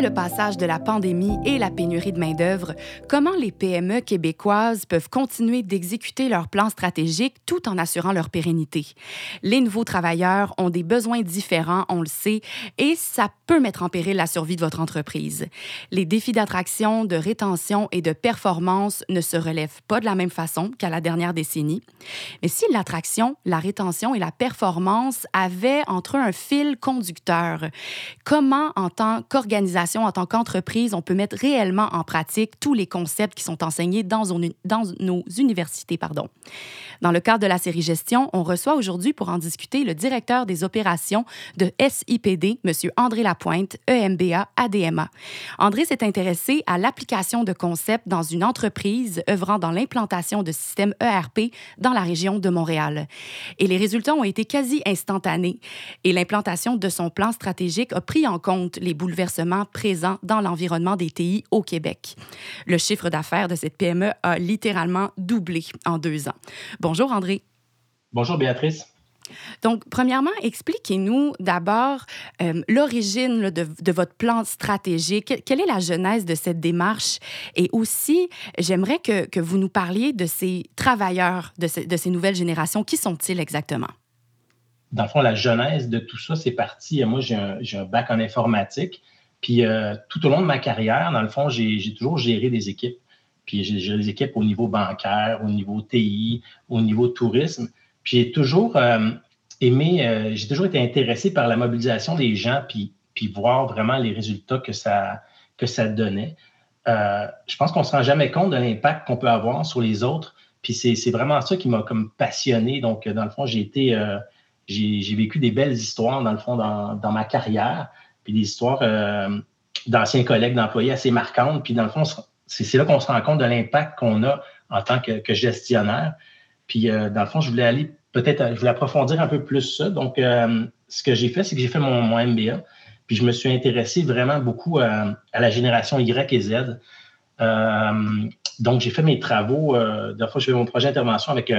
Le passage de la pandémie et la pénurie de main-d'œuvre, comment les PME québécoises peuvent continuer d'exécuter leurs plans stratégiques tout en assurant leur pérennité? Les nouveaux travailleurs ont des besoins différents, on le sait, et ça peut mettre en péril la survie de votre entreprise. Les défis d'attraction, de rétention et de performance ne se relèvent pas de la même façon qu'à la dernière décennie. Mais si l'attraction, la rétention et la performance avaient entre eux un fil conducteur, comment, en tant qu'organisation, en tant qu'entreprise, on peut mettre réellement en pratique tous les concepts qui sont enseignés dans, nos universités. Pardon. Dans le cadre de la série Gestion, on reçoit aujourd'hui pour en discuter le directeur des opérations de SIPD, M. André Lapointe, EMBA, ADMA. André s'est intéressé à l'application de concepts dans une entreprise œuvrant dans l'implantation de systèmes ERP dans la région de Montréal. Et les résultats ont été quasi instantanés. Et l'implantation de son plan stratégique a pris en compte les bouleversements présents dans l'environnement des TI au Québec. Le chiffre d'affaires de cette PME a littéralement doublé en deux ans. Bonjour André. Bonjour Béatrice. Donc, premièrement, expliquez-nous d'abord euh, l'origine de, votre plan stratégique. Quelle est la genèse de cette démarche? Et aussi, j'aimerais que, vous nous parliez de ces travailleurs, de, ces nouvelles générations. Qui sont-ils exactement? Dans le fond, la genèse de tout ça, c'est parti. Moi, j'ai un, bac en informatique. Puis, euh, tout au long de ma carrière, dans le fond, j'ai toujours géré des équipes. Puis j'ai des équipes au niveau bancaire, au niveau TI, au niveau tourisme. Puis j'ai toujours euh, aimé, euh, j'ai toujours été intéressé par la mobilisation des gens, puis, puis voir vraiment les résultats que ça, que ça donnait. Euh, je pense qu'on ne se rend jamais compte de l'impact qu'on peut avoir sur les autres. Puis c'est vraiment ça qui m'a comme passionné. Donc, dans le fond, j'ai été, j'ai vécu des belles histoires, dans le fond, dans, dans ma carrière, puis des histoires d'anciens collègues, d'employés assez marquantes. Puis dans le fond, c'est là qu'on se rend compte de l'impact qu'on a en tant que, gestionnaire. Puis, euh, dans le fond, je voulais aller peut-être, je voulais approfondir un peu plus ça. Donc, euh, ce que j'ai fait, c'est que j'ai fait mon, MBA. Puis, je me suis intéressé vraiment beaucoup à, la génération Y et Z. Euh, donc, j'ai fait mes travaux. Euh, fois, j'ai fait mon projet d'intervention avec,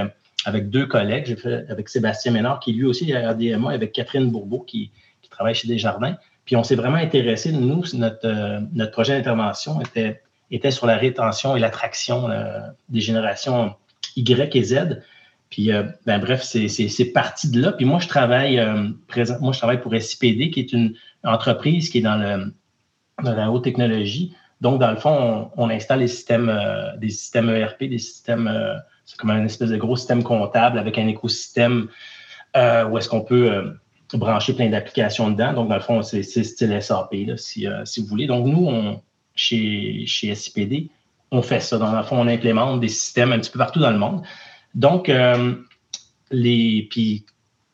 avec deux collègues. J'ai fait avec Sébastien Ménard, qui lui aussi est à RDMA, avec Catherine Bourbeau, qui, qui travaille chez Desjardins. Puis, on s'est vraiment intéressé. Nous, notre, notre projet d'intervention était sur la rétention et l'attraction euh, des générations Y et Z. Puis, euh, ben, bref, c'est parti de là. Puis moi, je travaille euh, présent, moi, pour SIPD, qui est une entreprise qui est dans la haute technologie. Donc, dans le fond, on, installe des systèmes, des systèmes ERP, des systèmes, c'est comme un espèce de gros système comptable avec un écosystème où est-ce qu'on peut brancher plein d'applications dedans. Donc, dans le fond, c'est style SAP, là, si, si vous voulez. Donc, nous, on, chez, chez SIPD, on fait ça. Dans le fond, on implémente des systèmes un petit peu partout dans le monde. Donc, euh, les, puis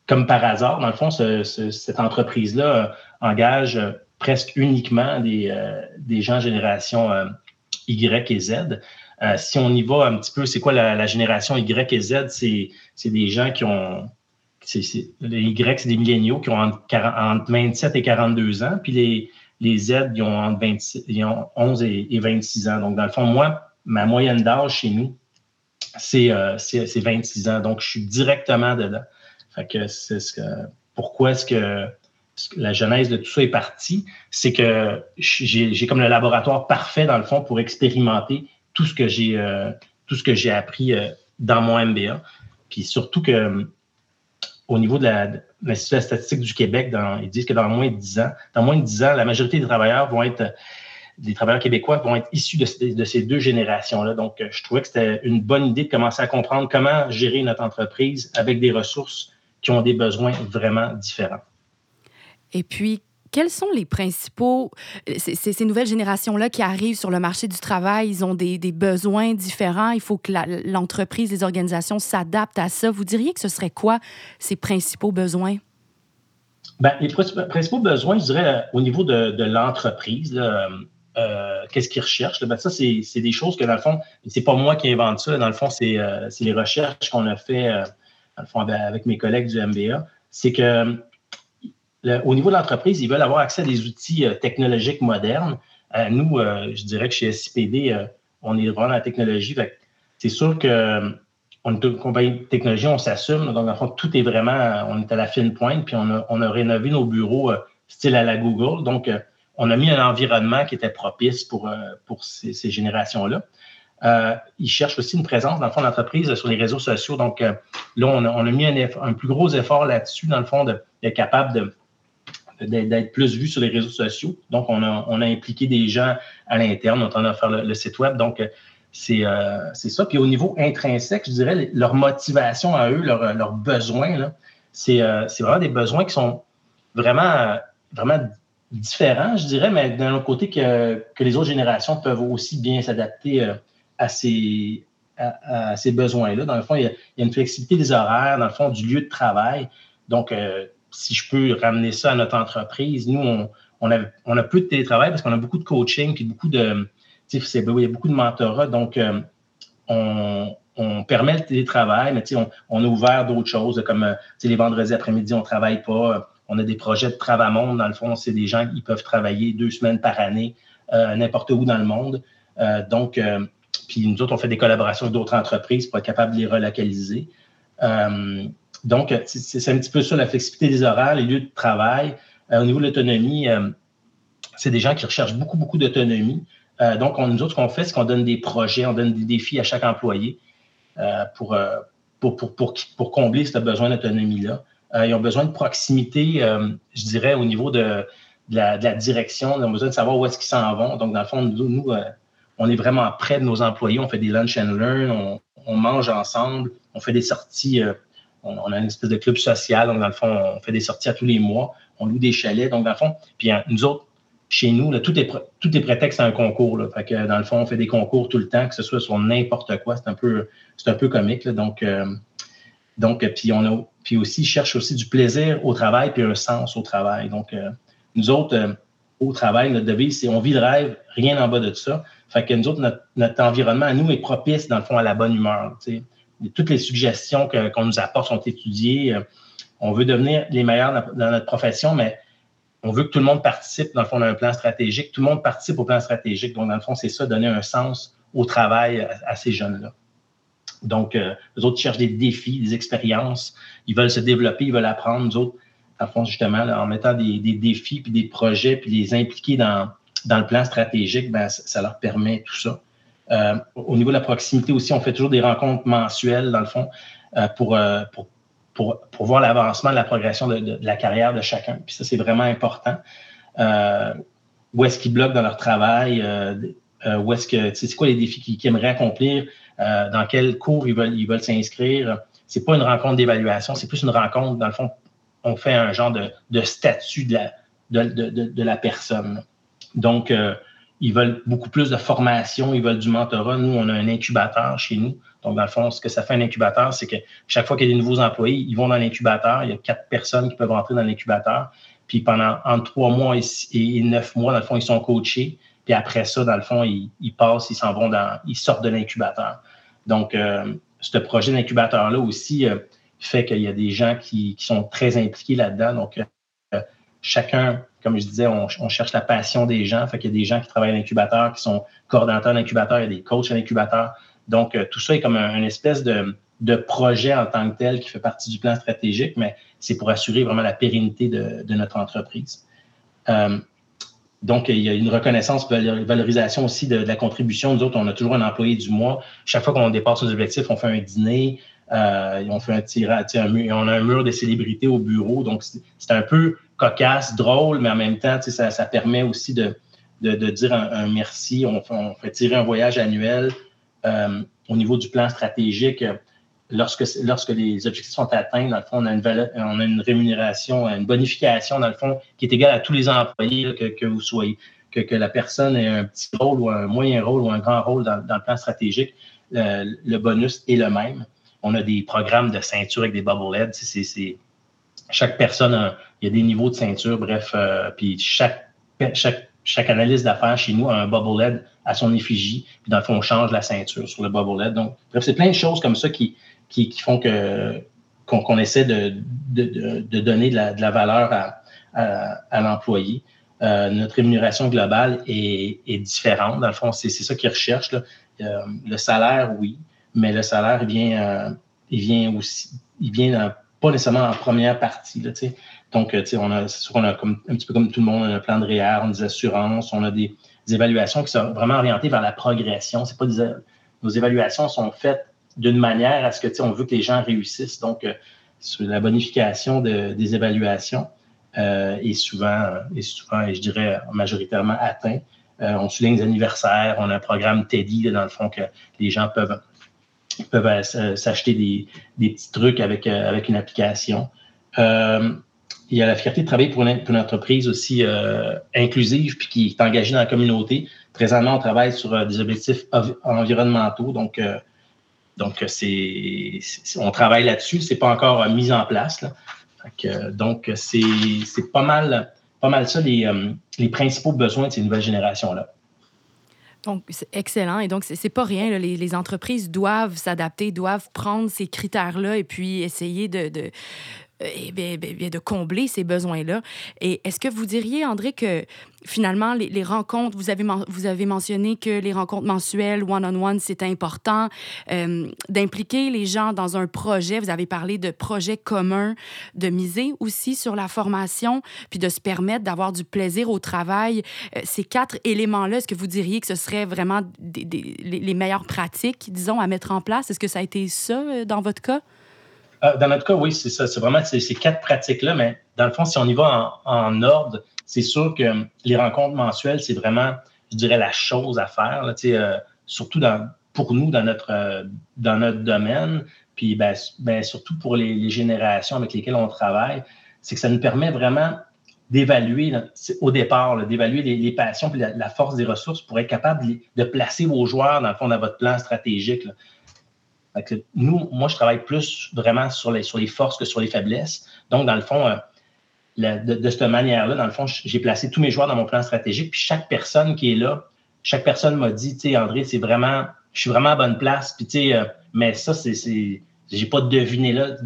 comme par hasard, dans le fond, cette entreprise-là euh, engage presque uniquement des, euh, des gens génération Y et Z. si on y va un petit peu, c'est quoi la, génération Y et Z? C'est des gens qui ont. Les Y, c'est des milléniaux qui ont entre, entre, 27 et 42 ans. Puis les, les Z, ils ont, entre 11 et, 26 ans. Donc, dans le fond, moi, ma moyenne d'âge chez nous, c'est 26 euh, ans. Donc, je suis directement dedans. Fait que c'est ce que, pourquoi est-ce que la genèse de tout ça est partie? C'est que j'ai comme le laboratoire parfait, dans le fond, pour expérimenter tout ce que j'ai euh, tout ce que j'ai appris euh, dans mon MBA. Puis surtout que au niveau de la, l'Institut statistique du Québec, ils disent que dans moins de 10 ans, dans moins de 10 ans, la majorité des travailleurs vont être, des travailleurs québécois vont être issus de, de ces deux générations-là. Donc, je trouvais que c'était une bonne idée de commencer à comprendre comment gérer notre entreprise avec des ressources qui ont des besoins vraiment différents. Et puis, quels sont les principaux, ces, nouvelles générations-là qui arrivent sur le marché du travail, ils ont des, besoins différents, il faut que l'entreprise, les organisations s'adaptent à ça. Vous diriez que ce serait quoi ces principaux besoins? Bien, les principaux besoins, je dirais, euh, au niveau de, l'entreprise, euh, qu'est-ce qu'ils recherchent? Ben, ça, c'est des choses que, dans le fond, c'est pas moi qui invente ça. Dans le fond, c'est euh, les recherches qu'on a fait, dans le fond, avec mes collègues du MBA. C'est que au niveau de l'entreprise, ils veulent avoir accès à des outils euh, technologiques modernes, nous, je dirais que chez SCPD, on est vraiment dans la technologie. C'est sûr que on est une compagnie de technologie, on s'assume. Donc, en fait, tout est vraiment, on est à la fine pointe, puis on a, rénové nos bureaux style à la Google. Donc, on a mis un environnement qui était propice pour, ces, générations-là. Euh, ils cherchent aussi une présence, dans le fond, d'entreprise sur les réseaux sociaux. Donc, euh, là, on a, mis un, plus gros effort là-dessus, dans le fond, d'être capable d'être plus vu sur les réseaux sociaux. Donc, on a, impliqué des gens à l'interne, on a fait le, site web. Donc, euh, c'est ça. Puis au niveau intrinsèque, je dirais, leur motivation à eux, leurs besoins, c'est vraiment des besoins qui sont vraiment, vraiment différents, je dirais, mais d'un autre côté, que, que, les autres générations peuvent aussi bien s'adapter à ces, à, ces besoins-là. Dans le fond, il y, a, une flexibilité des horaires, dans le fond, du lieu de travail. Donc, euh, si je peux ramener ça à notre entreprise, nous, on, on, a, peu de télétravail parce qu'on a beaucoup de coaching puis beaucoup de. Il y a beaucoup de mentorat. Donc, euh, on, on, permet le télétravail, mais on, on a ouvert d'autres choses, comme euh, les vendredis après-midi, on ne travaille pas. On a des projets de travail monde. Dans le fond, c'est des gens qui peuvent travailler deux semaines par année, n'importe où dans le monde. donc, puis nous autres, on fait des collaborations avec d'autres entreprises pour être capable de les relocaliser. Euh, donc, c'est un petit peu ça, la flexibilité des horaires, les lieux de travail. Euh, au niveau de l'autonomie, euh, c'est des gens qui recherchent beaucoup, beaucoup d'autonomie. donc, nous autres, ce qu'on fait, c'est qu'on donne des projets, on donne des défis à chaque employé pour, pour, pour, pour, combler ce besoin d'autonomie-là. ils ont besoin de proximité, je dirais, au niveau de, la, direction. Ils ont besoin de savoir où est-ce qu'ils s'en vont. Donc, dans le fond, nous on est vraiment près de nos employés. On fait des lunch and learn, on, mange ensemble, on fait des sorties. Euh, on, a une espèce de club social. Donc, dans le fond, on fait des sorties à tous les mois. On loue des chalets. Donc, dans le fond, puis hein, nous autres, chez nous, tout, est, prétexte à un concours. Fait que, dans le fond, on fait des concours tout le temps, que ce soit sur n'importe quoi. C'est un peu, un peu comique. Donc, euh, donc puis on a, aussi, cherche aussi du plaisir au travail puis un sens au travail. Donc, euh, nous autres, au travail, notre devise, c'est on vit le rêve, rien en bas de ça. Fait que nous autres, notre, environnement à nous est propice, dans le fond, à la bonne humeur. Toutes les suggestions qu'on nous apporte sont étudiées. Euh, on veut devenir les meilleurs dans, notre profession, mais on veut que tout le monde participe, dans le fond, d'un plan stratégique. Tout le monde participe au plan stratégique. Donc, dans le fond, c'est ça, donner un sens au travail à, ces jeunes-là. Donc, euh, les autres cherchent des défis, des expériences. Ils veulent se développer, ils veulent apprendre. Nous autres, dans le fond, justement, en mettant des, défis, puis des projets, puis les impliquer dans, le plan stratégique, ben, ça, leur permet tout ça. Euh, au niveau de la proximité aussi, on fait toujours des rencontres mensuelles, dans le fond, euh, euh, pour, pour, pour, voir l'avancement la progression de, la carrière de chacun. Puis ça, c'est vraiment important. où est-ce qu'ils bloquent dans leur travail? où est-ce que, c'est quoi les défis qu'ils, aimeraient accomplir? dans quel cours ils veulent, ils veulent s'inscrire? C'est pas une rencontre d'évaluation, c'est plus une rencontre, dans le fond, on fait un genre de, de statut de la, de, de, de la personne. Donc, ils veulent beaucoup plus de formation, ils veulent du mentorat. Nous, on a un incubateur chez nous. Donc, dans le fond, ce que ça fait un incubateur, c'est que chaque fois qu'il y a des nouveaux employés, ils vont dans l'incubateur. Il y a quatre personnes qui peuvent entrer dans l'incubateur. Puis pendant entre trois mois et, neuf mois, dans le fond, ils sont coachés. Puis après ça, dans le fond, ils, passent, ils s'en vont dans, ils sortent de l'incubateur. Donc, euh, ce projet d'incubateur-là aussi euh, fait qu'il y a des gens qui, sont très impliqués là-dedans. Donc, chacun comme je disais, on, cherche la passion des gens. Fait qu'il y a des gens qui travaillent à l'incubateur, qui sont coordonnateurs d'incubateur, il y a des coachs à l'incubateur. Donc, euh, tout ça est comme un, une espèce de, projet en tant que tel qui fait partie du plan stratégique, mais c'est pour assurer vraiment la pérennité de, notre entreprise. Euh, donc, il y a une reconnaissance, valorisation aussi de, la contribution. Nous autres, on a toujours un employé du mois. Chaque fois qu'on dépasse nos objectifs, on fait un dîner, euh, on fait un tirage, on a un mur de célébrités au bureau. Donc, c'est un peu cocasse, drôle, mais en même temps, ça, permet aussi de, dire un, merci. On fait, tirer un voyage annuel euh, au niveau du plan stratégique. Lorsque, les objectifs sont atteints, dans le fond, on a une, on a une rémunération, une bonification, dans le fond, qui est égale à tous les employés, que, vous soyez, que, la personne ait un petit rôle ou un moyen rôle ou un grand rôle dans, le plan stratégique. le bonus est le même. On a des programmes de ceinture avec des bubble heads. C'est chaque personne, il y a des niveaux de ceinture, bref, euh, puis chaque, chaque, chaque analyse d'affaires chez nous a un bubble LED à son effigie, puis dans le fond, on change la ceinture sur le bubble LED. Donc, bref, c'est plein de choses comme ça qui, qui, font que qu'on essaie de, de, de, donner de la, de la valeur à, à, l'employé. notre rémunération globale est, différente. Dans le fond, c'est ça qu'ils recherchent. le salaire, oui, mais le salaire vient, il vient aussi, il vient pas nécessairement en première partie. Là, Donc, on a, sûr a comme, un petit peu comme tout le monde, un plan de REER, on a des assurances, on a des, évaluations qui sont vraiment orientées vers la progression. C'est pas nos évaluations sont faites d'une manière à ce que on veut que les gens réussissent. Donc, euh, la bonification des évaluations euh, est souvent, est souvent, et je dirais majoritairement atteint. Euh, on souligne les anniversaires, on a un programme TEDdy, dans le fond, que les gens peuvent, peuvent s'acheter des, petits trucs avec, avec une application. il y a la fierté de travailler pour une, entreprise aussi inclusive puis qui est engagée dans la communauté. Présentement, on travaille sur des objectifs environnementaux, donc donc, c'est, on travaille là-dessus. C'est pas encore euh, mis en place. donc, c'est, pas mal, pas mal ça les, euh, les principaux besoins de ces nouvelles générations-là. Donc, c'est excellent. Et donc, c'est pas rien. Les, entreprises doivent s'adapter, doivent prendre ces critères-là et puis essayer de, euh, bien, de combler ces besoins-là. Et est-ce que vous diriez, André, que finalement, les, rencontres, vous avez, vous avez mentionné que les rencontres mensuelles, one-on-one, c'est important, euh, d'impliquer les gens dans un projet. Vous avez parlé de projets communs, de miser aussi sur la formation, puis de se permettre d'avoir du plaisir au travail. Euh, ces quatre éléments-là, est-ce que vous diriez que ce serait vraiment les meilleures pratiques, disons, à mettre en place? Est-ce que ça a été ça dans votre cas? Euh, dans notre cas, oui, c'est ça. C'est vraiment ces, quatre pratiques-là, mais dans le fond, si on y va en, ordre, c'est sûr que les rencontres mensuelles, c'est vraiment, je dirais, la chose à faire, euh, surtout pour nous dans notre, euh, dans notre domaine, puis ben, ben, surtout pour les, générations avec lesquelles on travaille, c'est que ça nous permet vraiment d'évaluer au départ, d'évaluer les, passions et la, force des ressources pour être capable de, placer vos joueurs, dans le fond, dans votre plan stratégique nous, moi, je travaille plus vraiment sur les, sur les forces que sur les faiblesses. Donc, dans le fond, euh, de, cette manière-là, dans le fond, j'ai placé tous mes joueurs dans mon plan stratégique. Puis chaque personne qui est là, chaque personne m'a dit, tu sais, André, c'est vraiment, je suis vraiment à bonne place. Puis, tu sais, euh, mais ça, c'est, j'ai pas deviné là,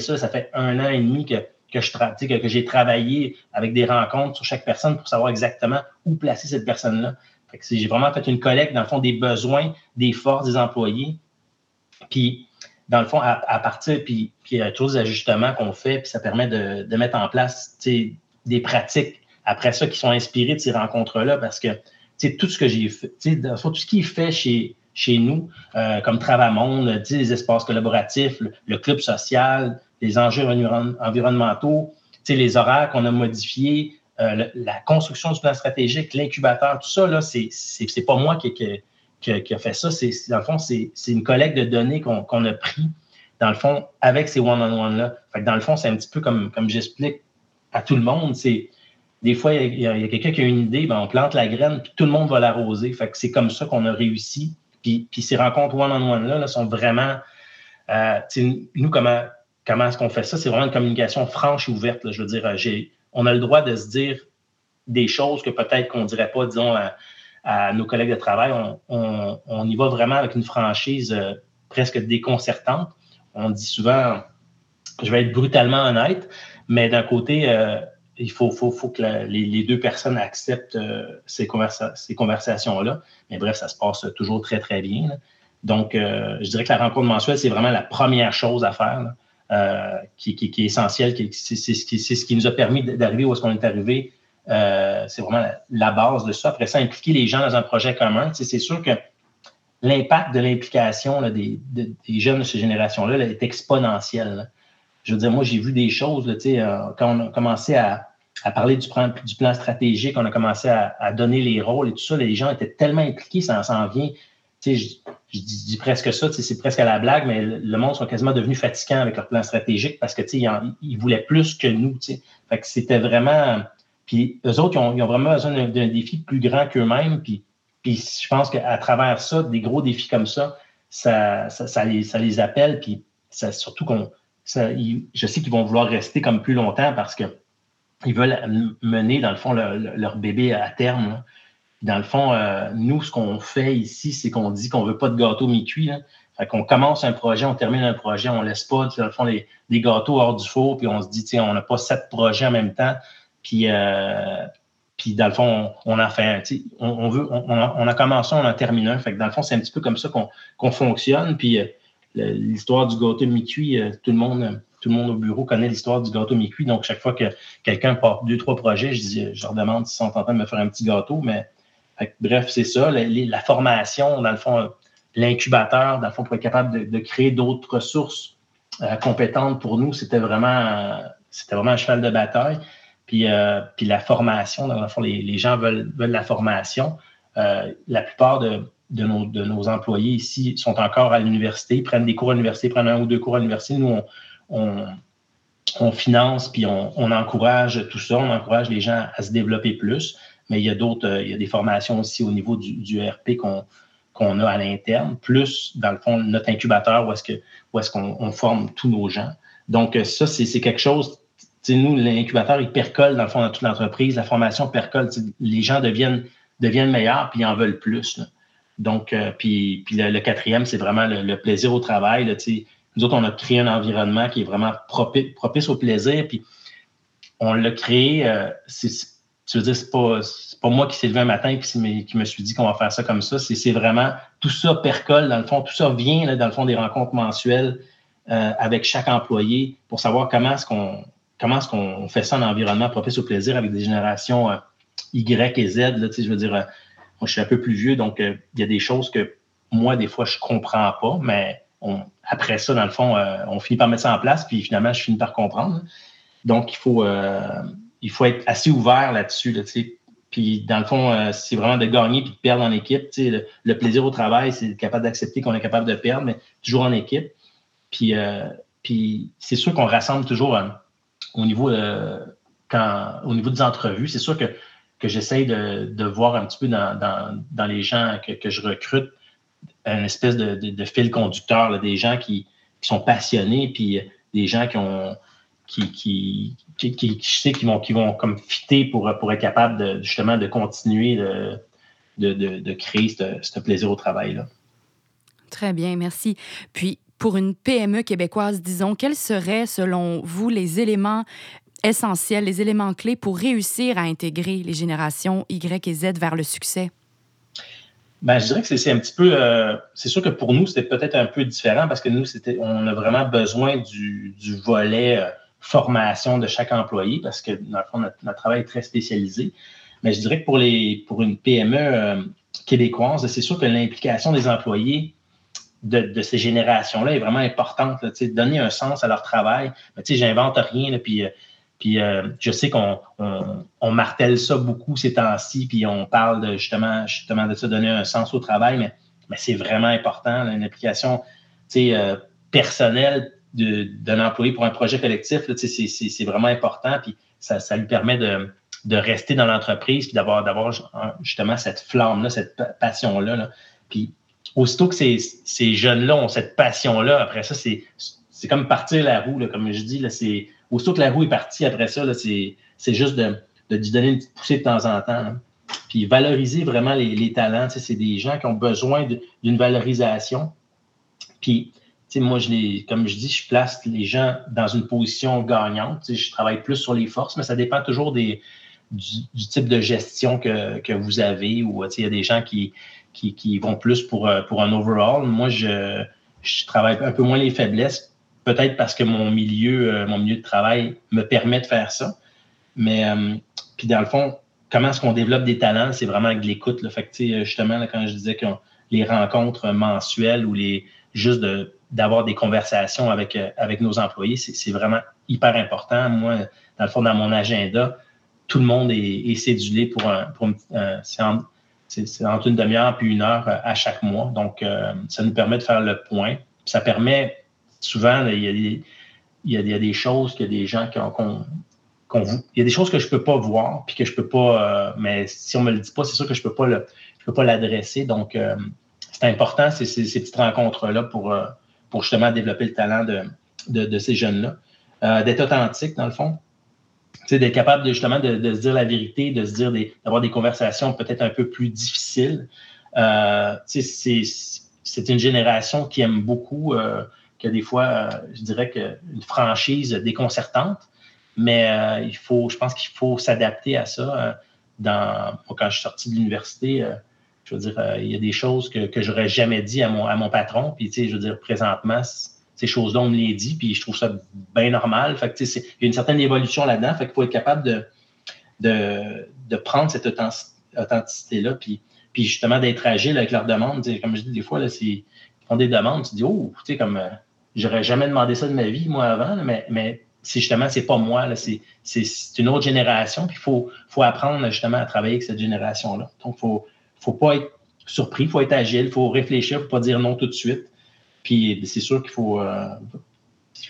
ça. Ça fait un an et demi que, que, que j'ai travaillé avec des rencontres sur chaque personne pour savoir exactement où placer cette personne-là. J'ai vraiment fait une collecte, dans le fond, des besoins, des forces des employés. Puis, dans le fond, à, partir, puis, puis il y a toujours des ajustements qu'on fait, puis ça permet de, mettre en place des pratiques après ça qui sont inspirées de ces rencontres-là parce que tout ce que j'ai fait, tout ce qui est fait chez, chez nous, euh, comme Travamonde, les espaces collaboratifs, le, club social, les enjeux environnementaux, les horaires qu'on a modifiés, euh, la construction du plan stratégique, l'incubateur, tout ça, là, c'est pas moi qui, qui, qui a, fait ça. C'est, dans le fond, c'est, une collecte de données qu'on, a pris, dans le fond, avec ces one-on-one-là. dans le fond, c'est un petit peu comme, comme j'explique à tout le monde. C'est, des fois, il y a, quelqu'un qui a une idée, ben, on plante la graine, puis tout le monde va l'arroser. Fait que c'est comme ça qu'on a réussi. Puis, puis ces rencontres one-on-one-là sont vraiment. Euh, nous, comment, comment est-ce qu'on fait ça? C'est vraiment une communication franche et ouverte. Je veux dire, j'ai, on a le droit de se dire des choses que peut-être qu'on ne dirait pas, disons, à, à nos collègues de travail, on, y va vraiment avec une franchise euh, presque déconcertante. On dit souvent, je vais être brutalement honnête, mais d'un côté, euh, il faut, que les, deux personnes acceptent euh, ces, conversations-là. Mais bref, ça se passe toujours très, très bien. Donc, je dirais que la rencontre mensuelle, c'est vraiment la première chose à faire, qui, est essentielle. C'est ce qui nous a permis d'arriver où est-ce qu'on est arrivé euh, c'est vraiment la, base de ça. Après ça, impliquer les gens dans un projet commun. c'est sûr que l'impact de l'implication des, jeunes de cette génération-là est exponentiel. Je veux dire, moi, j'ai vu des choses, euh, quand on a commencé à, parler du plan, du plan, stratégique, on a commencé à, donner les rôles et tout ça, les gens étaient tellement impliqués, ça s'en vient. Je, je, dis, presque ça, c'est presque à la blague, mais le, monde sont quasiment devenus fatigants avec leur plan stratégique parce que ils, ils voulaient plus que nous. Fait que c'était vraiment puis eux autres, ils ont, vraiment besoin d'un défi plus grand qu'eux-mêmes. Puis, je pense qu'à travers ça, des gros défis comme ça, ça, ça, les, appelle. Puis ça, surtout qu'on. je sais qu'ils vont vouloir rester comme plus longtemps parce qu'ils veulent mener, dans le fond, leur, bébé à terme. Dans le fond, euh, nous, ce qu'on fait ici, c'est qu'on dit qu'on ne veut pas de gâteau mi-cuit. Qu'on commence un projet, on termine un projet, on ne laisse pas, dans le fond, les, gâteaux hors du four, puis on se dit, tiens, on n'a pas sept projets en même temps. Puis, euh, puis dans le fond, on, a fait, on, on, veut, on, a commencé, on en terminé un. Fait que dans le fond, c'est un petit peu comme ça qu'on fonctionne. Puis l'histoire du gâteau mi-cuit, tout le monde tout le monde au bureau connaît l'histoire du gâteau mi-cuit. Donc, chaque fois que quelqu'un porte deux, trois projets, je, dis, je leur demande s'ils sont en train de me faire un petit gâteau. Mais bref, c'est ça. La, formation, dans le fond, l'incubateur, dans le fond, pour être capable de, créer d'autres ressources euh, compétentes pour nous, c'était vraiment, c'était vraiment un cheval de bataille. Puis, euh, puis la formation, dans le fond, les, gens veulent, veulent, la formation. Euh, la plupart de, de, nos, de, nos, employés ici sont encore à l'université, prennent des cours à l'université, prennent un ou deux cours à l'université. Nous, on, on, finance puis on, encourage tout ça, on encourage les gens à se développer plus. Mais il y a d'autres, euh, il y a des formations aussi au niveau du, RP qu'on a à l'interne, plus dans le fond notre incubateur où est-ce que est-ce qu'on forme tous nos gens. Donc euh, ça c'est quelque chose. Nous l'incubateur il percole dans le fond dans toute l'entreprise, la formation percole. Les gens deviennent deviennent meilleurs puis ils en veulent plus. Donc euh, puis, le, quatrième c'est vraiment le, plaisir au travail. Là, nous autres, on a créé un environnement qui est vraiment propice, au plaisir. Puis on l'a créé, euh, tu veux dire, c'est pas, pas moi qui s'est levé un matin et qui, me suis dit qu'on va faire ça comme ça. C'est vraiment tout ça percole, dans le fond, tout ça vient, dans le fond, des rencontres mensuelles euh, avec chaque employé pour savoir comment est-ce qu'on comment est-ce qu'on fait ça en environnement propice au plaisir avec des générations euh, Y et Z. Là, je veux dire, moi, je suis un peu plus vieux, donc il y a des choses que moi, des fois, je comprends pas, mais après ça, dans le fond, euh, on finit par mettre ça en place, puis finalement, je finis par comprendre. Donc, il faut, euh, il faut être assez ouvert là-dessus. puis, dans le fond, euh, c'est vraiment de gagner puis de perdre en équipe. Le, le, plaisir au travail, c'est capable d'accepter qu'on est capable de perdre, mais toujours en équipe. Puis, puis c'est sûr qu'on rassemble toujours au, niveau, quand, au niveau des entrevues. C'est sûr que, que j'essaye de, de, voir un petit peu dans, les gens que, je recrute une espèce de, fil conducteur, des gens qui, sont passionnés, puis des gens qui ont qui, qui, qui, vont, qui vont comme fitter pour, être capable de, justement de continuer de, de, créer ce plaisir au travail. Très bien, merci. Puis, pour une PME québécoise, disons, quels seraient, selon vous, les éléments essentiels, les éléments clés pour réussir à intégrer les générations Y et Z vers le succès? Ben, je dirais que c'est un petit peu. Euh, c'est sûr que pour nous, c'était peut-être un peu différent parce que nous, on a vraiment besoin du, volet euh, formation de chaque employé parce que, dans le fond, notre, travail est très spécialisé. Mais je dirais que pour une PME euh, québécoise, c'est sûr que l'implication des employés de, ces générations-là est vraiment importante. Là, donner un sens à leur travail. Mais, j'invente rien, là, puis puis euh, je sais qu'on on, martèle ça beaucoup ces temps-ci, puis on parle de, justement, justement de ça, donner un sens au travail, mais, mais c'est vraiment important, une application euh, personnelle d'un employé pour un projet collectif, c'est vraiment important, puis ça, ça lui permet de, de rester dans l'entreprise, puis d'avoir justement cette flamme-là, cette passion-là. Là. Puis aussitôt que ces, jeunes-là ont cette passion-là, après ça, c'est comme partir la roue, là, comme je dis, c'est aussitôt que la roue est partie après ça, c'est juste de, de, lui donner une petite poussée de temps en temps. Puis valoriser vraiment les, les talents. C'est des gens qui ont besoin d'une valorisation. Puis, moi, je les, comme je dis, je place les gens dans une position gagnante. Je travaille plus sur les forces, mais ça dépend toujours des, du, type de gestion que, que vous avez. Ou il y a des gens qui, qui, vont plus pour, euh, pour un overall. Moi, je, je travaille un peu moins les faiblesses peut-être parce que mon milieu, euh, mon milieu de travail me permet de faire ça. Mais euh, puis dans le fond, comment est-ce qu'on développe des talents? C'est vraiment avec l'écoute. Fait que, justement, quand je disais que les rencontres mensuelles ou les juste d'avoir des conversations avec, avec nos employés, c'est vraiment hyper important. Moi, dans le fond, dans mon agenda, tout le monde est, cédulé pour un, pour c'est entre une demi-heure puis une heure à chaque mois. Donc, ça nous permet de faire le point. Ça permet souvent, il y, a des, il, y a, des choses que des gens qu'on il y a des choses que je ne peux pas voir, puis que je peux pas, euh, mais si on ne me le dit pas, c'est sûr que je ne peux pas l'adresser. Donc, euh, c'est important, ces, ces, petites rencontres-là pour, euh, pour justement développer le talent de, de, ces jeunes-là. d'être authentique, dans le fond. D'être capable de, justement de, se dire la vérité, de se dire d'avoir des, conversations peut-être un peu plus difficiles. c'est une génération qui aime beaucoup que des fois, euh, je dirais qu'une franchise déconcertante, mais euh, il faut, je pense qu'il faut s'adapter à ça. Euh, quand je suis sorti de l'université, euh, je veux dire, il y a des choses que, que j'aurais jamais dit à mon, à mon patron. Puis, tu sais, je veux dire, présentement, ces choses-là, on me les dit, puis je trouve ça bien normal. Fait que, il y a une certaine évolution là-dedans. Fait faut être capable de, de, de prendre cette authenticité-là, puis, puis justement d'être agile avec leurs demandes. Comme je dis, des fois, là, ils font des demandes, tu dis, oh, tu sais, comme, euh, j'aurais jamais demandé ça de ma vie, moi, avant, mais, mais c'est justement, c'est pas moi, c'est, une autre génération, puis il faut, faut apprendre justement à travailler avec cette génération-là. Donc, il faut, faut pas être surpris, il faut être agile, il faut réfléchir, il faut pas dire non tout de suite. Puis c'est sûr qu'il faut. Euh,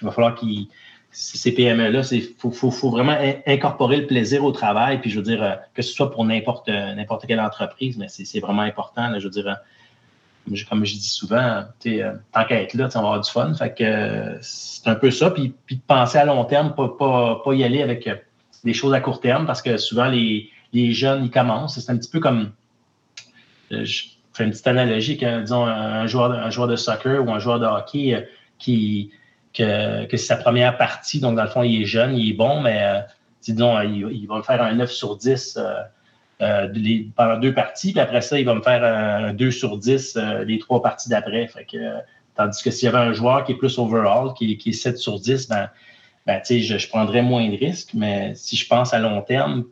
il va falloir qu'ils. Ces PME-là, il faut, vraiment incorporer le plaisir au travail. Puis je veux dire, euh, que ce soit pour n'importe n'importe quelle entreprise, mais c'est vraiment important. je veux dire, euh, comme je dis souvent, tant qu'à être là, on va avoir du fun. C'est un peu ça. Puis, puis de penser à long terme, pas, pas, y aller avec des choses à court terme, parce que souvent les, jeunes, ils commencent. C'est un petit peu comme fais une petite analogie, disons, un joueur, un joueur de soccer ou un joueur de hockey euh, qui, que, c'est sa première partie, donc dans le fond, il est jeune, il est bon, mais euh, disons, il, va me faire un 9 sur 10 euh, pendant deux parties, puis après ça, il va me faire un 2 sur 10 les trois parties d'après. tandis que s'il y avait un joueur qui est plus overall, qui, est 7 sur 10, ben, ben je, je, prendrais moins de risques, mais si je pense à long terme,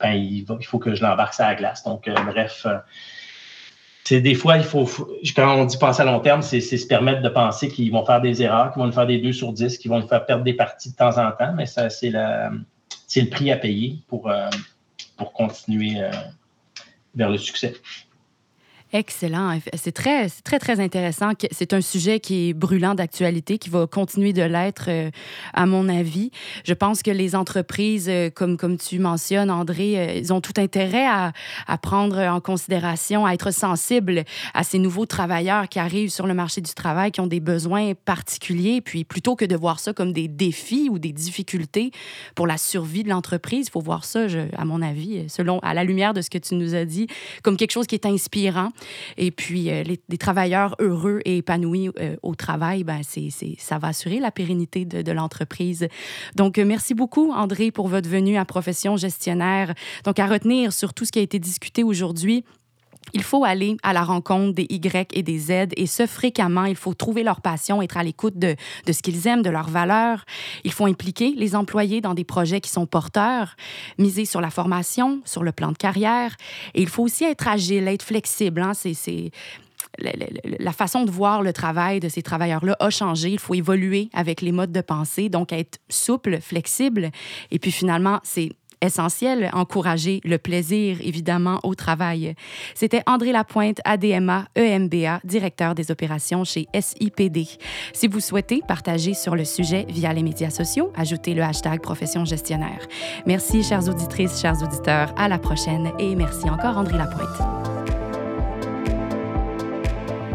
ben, il, faut que je l'embarque sur la glace. Donc, bref, des fois, il faut, quand on dit penser à long terme, c'est se permettre de penser qu'ils vont faire des erreurs, qu'ils vont nous faire des 2 sur 10, qu'ils vont nous faire perdre des parties de temps en temps, mais ça, c'est le prix à payer pour, euh, continuer euh, vers le succès. Excellent. C'est très, très, très intéressant. C'est un sujet qui est brûlant d'actualité, qui va continuer de l'être, euh, à mon avis. Je pense que les entreprises, euh, comme, comme tu mentionnes, André, euh, ils ont tout intérêt à, à, prendre en considération, à être sensibles à ces nouveaux travailleurs qui arrivent sur le marché du travail, qui ont des besoins particuliers. Puis plutôt que de voir ça comme des défis ou des difficultés pour la survie de l'entreprise, il faut voir ça, je, à mon avis, selon, à la lumière de ce que tu nous as dit, comme quelque chose qui est inspirant et puis, euh, les, travailleurs heureux et épanouis euh, au travail, ben, ça va assurer la pérennité de, de l'entreprise. Donc, euh, merci beaucoup, André, pour votre venue à Profession Gestionnaire. Donc, à retenir sur tout ce qui a été discuté aujourd'hui, il faut aller à la rencontre des Y et des Z et ce fréquemment. Il faut trouver leur passion, être à l'écoute de, de, ce qu'ils aiment, de leurs valeurs. Il faut impliquer les employés dans des projets qui sont porteurs, miser sur la formation, sur le plan de carrière. Et il faut aussi être agile, être flexible. Hein. C'est, la, la, façon de voir le travail de ces travailleurs-là a changé. Il faut évoluer avec les modes de pensée, donc être souple, flexible. Et puis finalement, c'est essentiel, encourager le plaisir, évidemment, au travail. C'était André Lapointe, ADMA, EMBA, directeur des opérations chez SIPD. Si vous souhaitez partager sur le sujet via les médias sociaux, ajoutez le hashtag profession gestionnaire. Merci, chères auditrices, chers auditeurs. À la prochaine et merci encore, André Lapointe.